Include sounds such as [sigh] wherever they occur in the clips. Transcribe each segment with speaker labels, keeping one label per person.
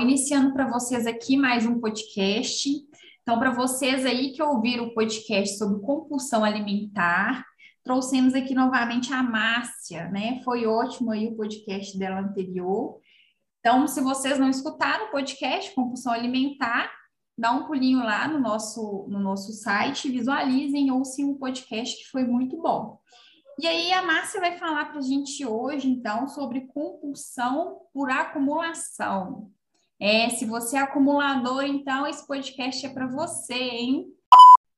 Speaker 1: iniciando para vocês aqui mais um podcast. Então, para vocês aí que ouviram o podcast sobre compulsão alimentar, trouxemos aqui novamente a Márcia, né? Foi ótimo aí o podcast dela anterior. Então, se vocês não escutaram o podcast Compulsão Alimentar, dá um pulinho lá no nosso, no nosso site, visualizem ou sim o podcast que foi muito bom. E aí a Márcia vai falar para a gente hoje, então, sobre compulsão por acumulação. É, se você é acumulador, então esse podcast é para você, hein?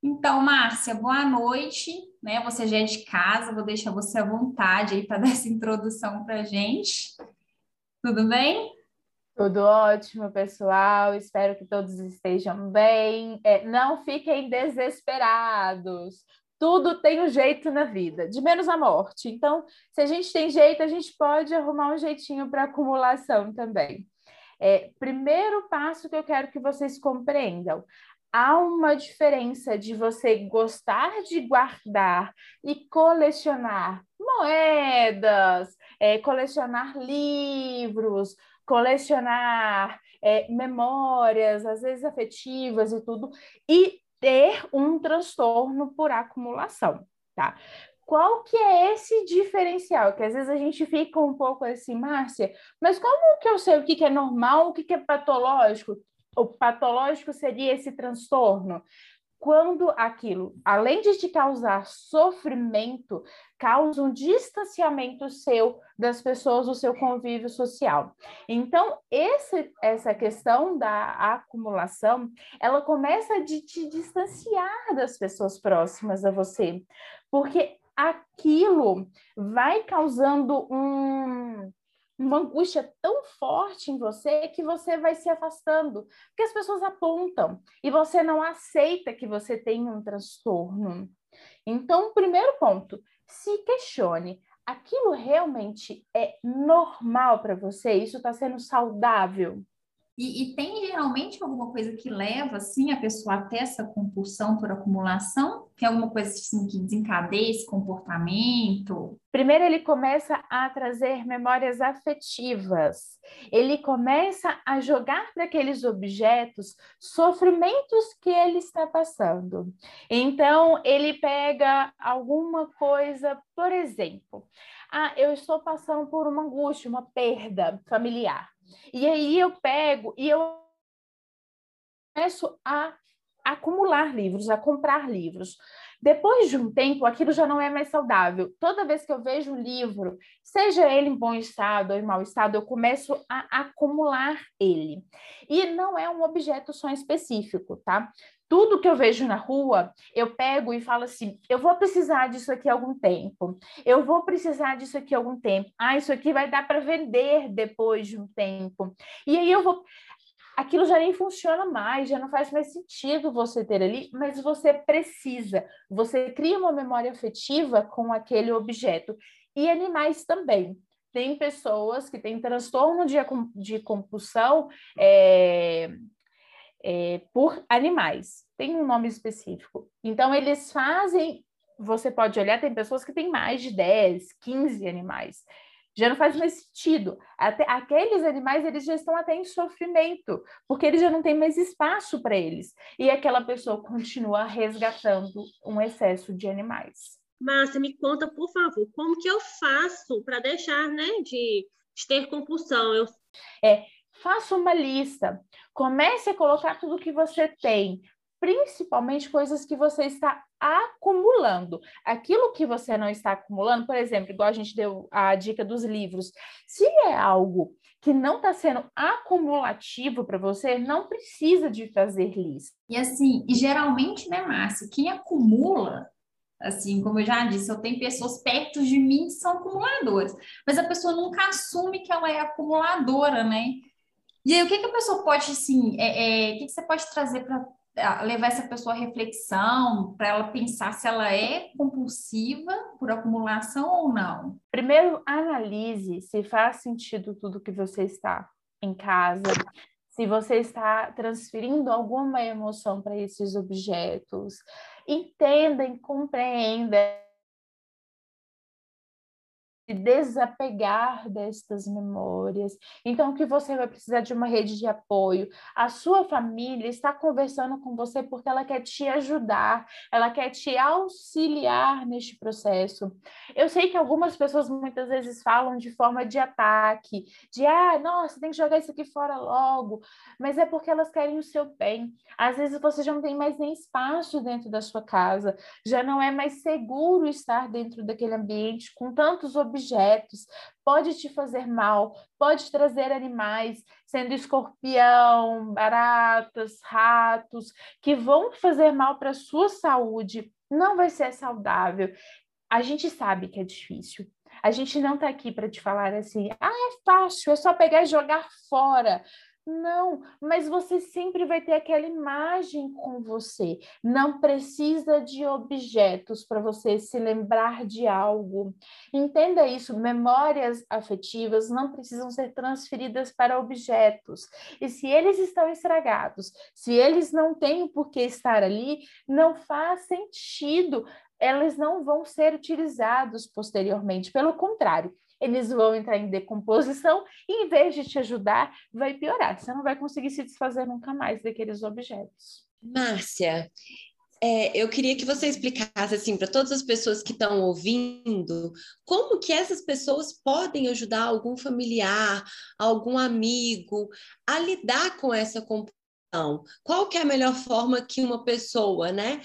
Speaker 1: Então, Márcia, boa noite, né? Você já é de casa, vou deixar você à vontade aí para [laughs] dar essa introdução para gente. Tudo bem?
Speaker 2: Tudo ótimo, pessoal. Espero que todos estejam bem. É, não fiquem desesperados. Tudo tem um jeito na vida, de menos a morte. Então, se a gente tem jeito, a gente pode arrumar um jeitinho para acumulação também. É, primeiro passo que eu quero que vocês compreendam: há uma diferença de você gostar de guardar e colecionar moedas, é, colecionar livros, colecionar é, memórias, às vezes afetivas e tudo, e ter um transtorno por acumulação, tá? Qual que é esse diferencial? Que às vezes a gente fica um pouco assim, Márcia, mas como que eu sei o que, que é normal, o que, que é patológico? O patológico seria esse transtorno quando aquilo, além de te causar sofrimento, causa um distanciamento seu das pessoas do seu convívio social. Então, esse, essa questão da acumulação, ela começa de te distanciar das pessoas próximas a você, porque aquilo vai causando um uma angústia tão forte em você que você vai se afastando, porque as pessoas apontam e você não aceita que você tem um transtorno. Então, primeiro ponto, se questione. Aquilo realmente é normal para você? Isso está sendo saudável?
Speaker 1: E, e, tem geralmente alguma coisa que leva assim a pessoa até essa compulsão por acumulação? Tem alguma coisa assim, que desencadeia esse comportamento?
Speaker 2: Primeiro ele começa a trazer memórias afetivas. Ele começa a jogar para aqueles objetos sofrimentos que ele está passando. Então ele pega alguma coisa, por exemplo, ah, eu estou passando por uma angústia, uma perda familiar. E aí eu pego e eu começo a acumular livros, a comprar livros. Depois de um tempo, aquilo já não é mais saudável. Toda vez que eu vejo um livro, seja ele em bom estado ou em mau estado, eu começo a acumular ele. E não é um objeto só específico, tá? Tudo que eu vejo na rua, eu pego e falo assim: eu vou precisar disso aqui algum tempo. Eu vou precisar disso aqui algum tempo. Ah, isso aqui vai dar para vender depois de um tempo. E aí eu vou aquilo já nem funciona mais, já não faz mais sentido você ter ali, mas você precisa. Você cria uma memória afetiva com aquele objeto. E animais também. Tem pessoas que têm transtorno de, de compulsão é, é, por animais. Tem um nome específico. Então, eles fazem. Você pode olhar, tem pessoas que têm mais de 10, 15 animais já não faz mais sentido. Até, aqueles animais eles já estão até em sofrimento, porque eles já não têm mais espaço para eles. E aquela pessoa continua resgatando um excesso de animais.
Speaker 3: Márcia, me conta, por favor, como que eu faço para deixar né, de, de ter compulsão? Eu...
Speaker 2: É, faça uma lista. Comece a colocar tudo que você tem principalmente coisas que você está acumulando. Aquilo que você não está acumulando, por exemplo, igual a gente deu a dica dos livros, se é algo que não está sendo acumulativo para você, não precisa de fazer lista.
Speaker 1: E assim, e geralmente, né, Márcia, quem acumula assim, como eu já disse, eu tenho pessoas perto de mim que são acumuladoras, mas a pessoa nunca assume que ela é acumuladora, né? E aí, o que, que a pessoa pode, assim, é, é, o que, que você pode trazer para levar essa pessoa à reflexão, para ela pensar se ela é compulsiva por acumulação ou não?
Speaker 2: Primeiro, analise se faz sentido tudo que você está em casa, se você está transferindo alguma emoção para esses objetos. Entenda e compreenda desapegar destas memórias. Então, que você vai precisar de uma rede de apoio. A sua família está conversando com você porque ela quer te ajudar, ela quer te auxiliar neste processo. Eu sei que algumas pessoas muitas vezes falam de forma de ataque, de ah, nossa, tem que jogar isso aqui fora logo, mas é porque elas querem o seu bem. Às vezes você já não tem mais nem espaço dentro da sua casa, já não é mais seguro estar dentro daquele ambiente com tantos objetos, pode te fazer mal, pode trazer animais, sendo escorpião, baratas, ratos, que vão fazer mal para a sua saúde. Não vai ser saudável. A gente sabe que é difícil. A gente não está aqui para te falar assim, ah, é fácil, é só pegar e jogar fora. Não, mas você sempre vai ter aquela imagem com você. Não precisa de objetos para você se lembrar de algo. Entenda isso: memórias afetivas não precisam ser transferidas para objetos. E se eles estão estragados, se eles não têm por que estar ali, não faz sentido. Eles não vão ser utilizados posteriormente. Pelo contrário, eles vão entrar em decomposição [laughs] e, em vez de te ajudar, vai piorar. Você não vai conseguir se desfazer nunca mais daqueles objetos.
Speaker 4: Márcia, é, eu queria que você explicasse assim para todas as pessoas que estão ouvindo como que essas pessoas podem ajudar algum familiar, algum amigo a lidar com essa compulsão. Qual que é a melhor forma que uma pessoa, né,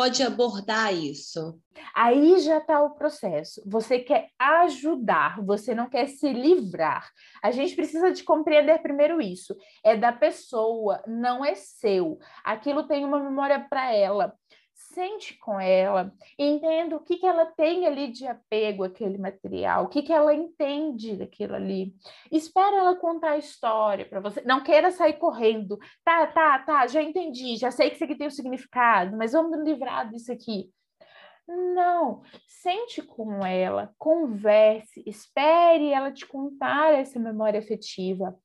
Speaker 4: pode abordar isso?
Speaker 2: Aí já está o processo. Você quer ajudar, você não quer se livrar. A gente precisa de compreender primeiro isso. É da pessoa, não é seu. Aquilo tem uma memória para ela sente com ela, entenda o que, que ela tem ali de apego àquele material, o que, que ela entende daquilo ali. Espera ela contar a história para você. Não queira sair correndo. Tá, tá, tá, já entendi, já sei que isso aqui tem um significado, mas vamos nos livrar disso aqui. Não, sente com ela, converse, espere ela te contar essa memória afetiva.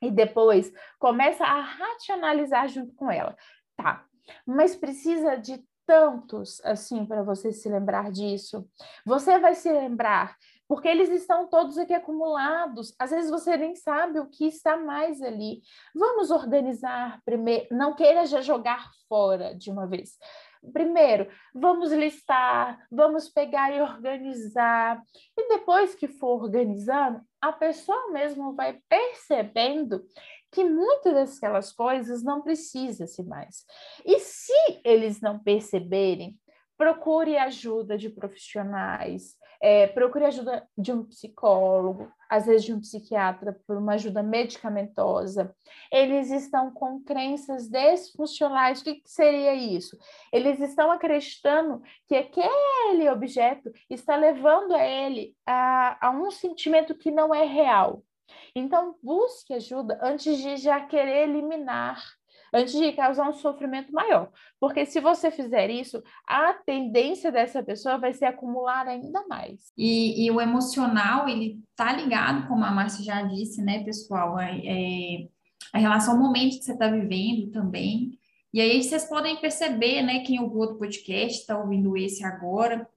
Speaker 2: E depois começa a racionalizar junto com ela. Tá, mas precisa de tantos assim para você se lembrar disso. Você vai se lembrar porque eles estão todos aqui acumulados. Às vezes você nem sabe o que está mais ali. Vamos organizar primeiro, não queira já jogar fora de uma vez. Primeiro, vamos listar, vamos pegar e organizar. E depois que for organizando, a pessoa mesmo vai percebendo que muitas daquelas coisas não precisa-se mais. E se eles não perceberem, procure ajuda de profissionais, é, procure ajuda de um psicólogo, às vezes de um psiquiatra, por uma ajuda medicamentosa. Eles estão com crenças desfuncionais. O que, que seria isso? Eles estão acreditando que aquele objeto está levando a ele a, a um sentimento que não é real. Então, busque ajuda antes de já querer eliminar, antes de causar um sofrimento maior. Porque se você fizer isso, a tendência dessa pessoa vai ser acumular ainda mais.
Speaker 1: E, e o emocional, ele tá ligado, como a Márcia já disse, né, pessoal? É, é a relação ao momento que você está vivendo também. E aí vocês podem perceber, né, quem ouviu outro podcast, está ouvindo esse agora.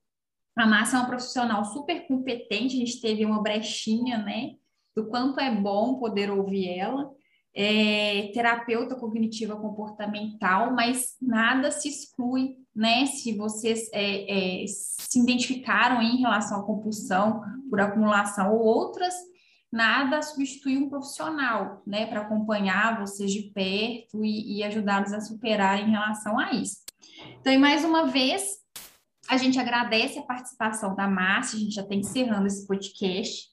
Speaker 1: A Márcia é uma profissional super competente, a gente teve uma brechinha, né? Do quanto é bom poder ouvir ela. É, terapeuta cognitiva comportamental, mas nada se exclui, né? Se vocês é, é, se identificaram em relação à compulsão por acumulação ou outras, nada substitui um profissional, né? Para acompanhar vocês de perto e, e ajudá-los a superar em relação a isso. Então, e mais uma vez, a gente agradece a participação da Márcia, a gente já está encerrando esse podcast.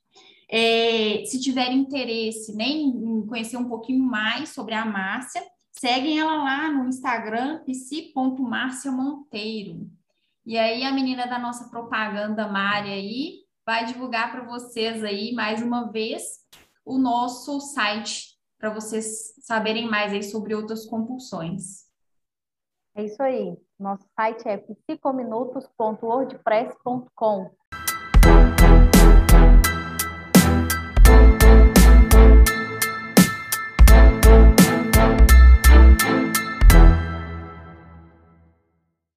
Speaker 1: É, se tiver interesse né, em conhecer um pouquinho mais sobre a Márcia, seguem ela lá no Instagram, psi.márciamonteiro. E aí a menina da nossa propaganda, Mari, aí, vai divulgar para vocês aí, mais uma vez, o nosso site, para vocês saberem mais aí sobre outras compulsões.
Speaker 5: É isso aí. Nosso site é psicominutos.wordpress.com.